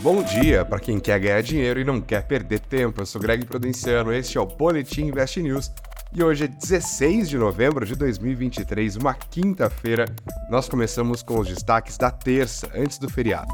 Bom dia para quem quer ganhar dinheiro e não quer perder tempo. Eu sou Greg Prudenciano, este é o Boletim Invest News e hoje é 16 de novembro de 2023, uma quinta-feira. Nós começamos com os destaques da terça, antes do feriado.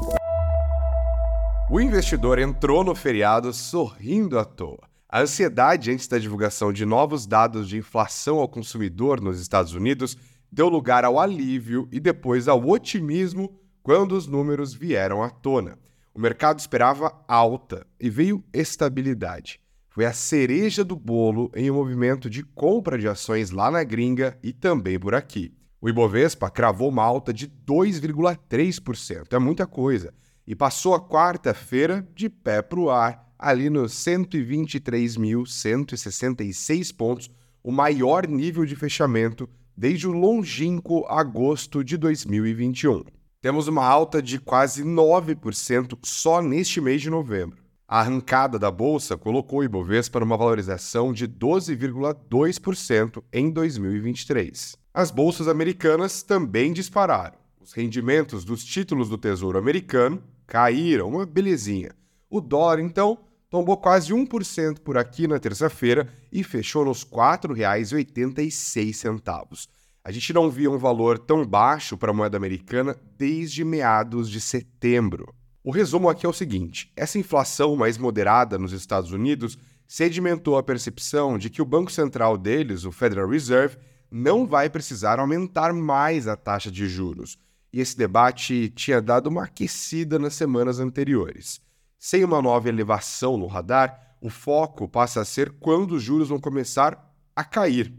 O investidor entrou no feriado sorrindo à toa. A ansiedade antes da divulgação de novos dados de inflação ao consumidor nos Estados Unidos deu lugar ao alívio e depois ao otimismo quando os números vieram à tona. O mercado esperava alta e veio estabilidade. Foi a cereja do bolo em um movimento de compra de ações lá na gringa e também por aqui. O Ibovespa cravou uma alta de 2,3%, é muita coisa, e passou a quarta-feira de pé para o ar, ali nos 123.166 pontos, o maior nível de fechamento desde o longínquo agosto de 2021. Temos uma alta de quase 9% só neste mês de novembro. A arrancada da bolsa colocou o Ibovespa numa valorização de 12,2% em 2023. As bolsas americanas também dispararam. Os rendimentos dos títulos do Tesouro americano caíram, uma belezinha. O dólar, então, tombou quase 1% por aqui na terça-feira e fechou nos R$ 4,86 a gente não via um valor tão baixo para a moeda americana desde meados de setembro. O resumo aqui é o seguinte: essa inflação mais moderada nos Estados Unidos sedimentou a percepção de que o Banco Central deles, o Federal Reserve, não vai precisar aumentar mais a taxa de juros. E esse debate tinha dado uma aquecida nas semanas anteriores. Sem uma nova elevação no radar, o foco passa a ser quando os juros vão começar a cair.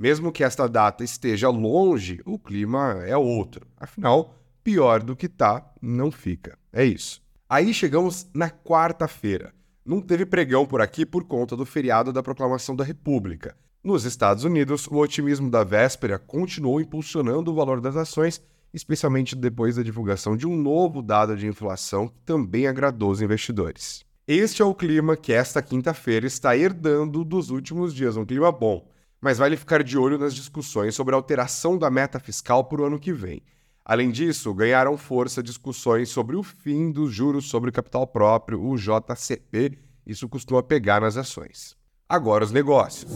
Mesmo que esta data esteja longe, o clima é outro. Afinal, pior do que tá, não fica. É isso. Aí chegamos na quarta-feira. Não teve pregão por aqui por conta do feriado da Proclamação da República. Nos Estados Unidos, o otimismo da véspera continuou impulsionando o valor das ações, especialmente depois da divulgação de um novo dado de inflação que também agradou os investidores. Este é o clima que esta quinta-feira está herdando dos últimos dias, um clima bom mas vale ficar de olho nas discussões sobre a alteração da meta fiscal para o ano que vem. Além disso, ganharam força discussões sobre o fim dos juros sobre capital próprio, o JCP. Isso costuma pegar nas ações. Agora os negócios.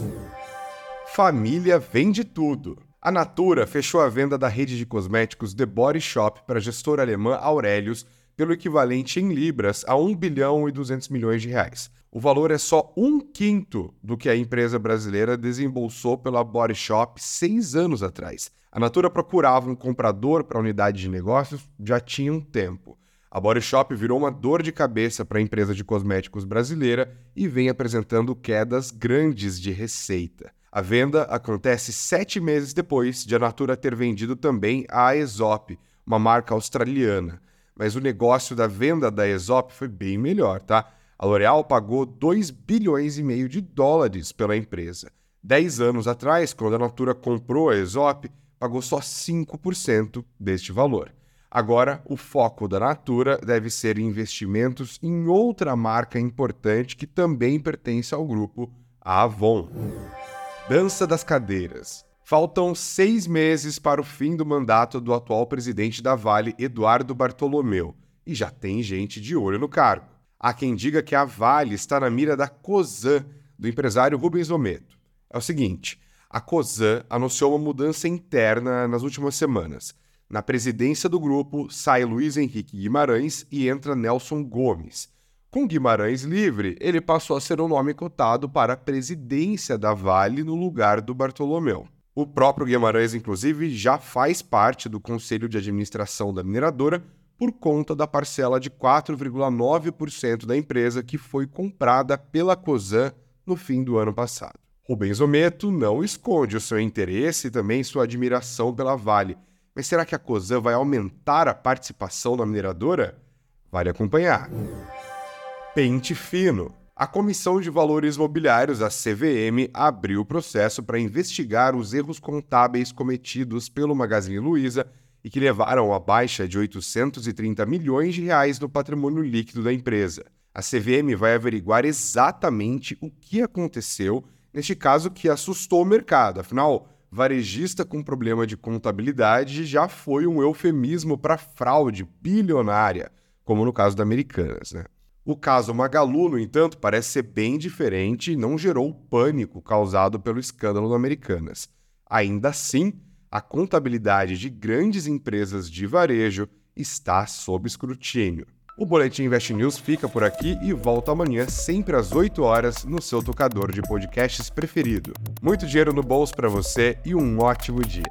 Família vende tudo. A Natura fechou a venda da rede de cosméticos The Body Shop para a gestora alemã Aurelius pelo equivalente em libras a 1 bilhão e 200 milhões de reais. O valor é só um quinto do que a empresa brasileira desembolsou pela Body Shop seis anos atrás. A Natura procurava um comprador para a unidade de negócios já tinha um tempo. A Body Shop virou uma dor de cabeça para a empresa de cosméticos brasileira e vem apresentando quedas grandes de receita. A venda acontece sete meses depois de a Natura ter vendido também a Aesop, uma marca australiana mas o negócio da venda da Aesop foi bem melhor, tá? A L'Oréal pagou 2 bilhões e meio de dólares pela empresa. Dez anos atrás, quando a Natura comprou a Aesop, pagou só 5% deste valor. Agora, o foco da Natura deve ser investimentos em outra marca importante que também pertence ao grupo, a Avon. Dança das cadeiras. Faltam seis meses para o fim do mandato do atual presidente da Vale, Eduardo Bartolomeu, e já tem gente de olho no cargo. Há quem diga que a Vale está na mira da COSAN, do empresário Rubens Ometo. É o seguinte: a COSAN anunciou uma mudança interna nas últimas semanas. Na presidência do grupo sai Luiz Henrique Guimarães e entra Nelson Gomes. Com Guimarães livre, ele passou a ser o nome cotado para a presidência da Vale no lugar do Bartolomeu. O próprio Guimarães, inclusive, já faz parte do conselho de administração da mineradora por conta da parcela de 4,9% da empresa que foi comprada pela COSAN no fim do ano passado. Rubens Ometo não esconde o seu interesse e também sua admiração pela Vale. Mas será que a COSAN vai aumentar a participação na mineradora? Vale acompanhar. Pente fino. A Comissão de Valores Mobiliários, a CVM, abriu o processo para investigar os erros contábeis cometidos pelo Magazine Luiza e que levaram à baixa de 830 milhões de reais no patrimônio líquido da empresa. A CVM vai averiguar exatamente o que aconteceu neste caso que assustou o mercado. Afinal, varejista com problema de contabilidade já foi um eufemismo para fraude bilionária. como no caso da Americanas. Né? O caso Magalu, no entanto, parece ser bem diferente e não gerou o pânico causado pelo escândalo do Americanas. Ainda assim, a contabilidade de grandes empresas de varejo está sob escrutínio. O Boletim Invest News fica por aqui e volta amanhã, sempre às 8 horas, no seu tocador de podcasts preferido. Muito dinheiro no bolso para você e um ótimo dia.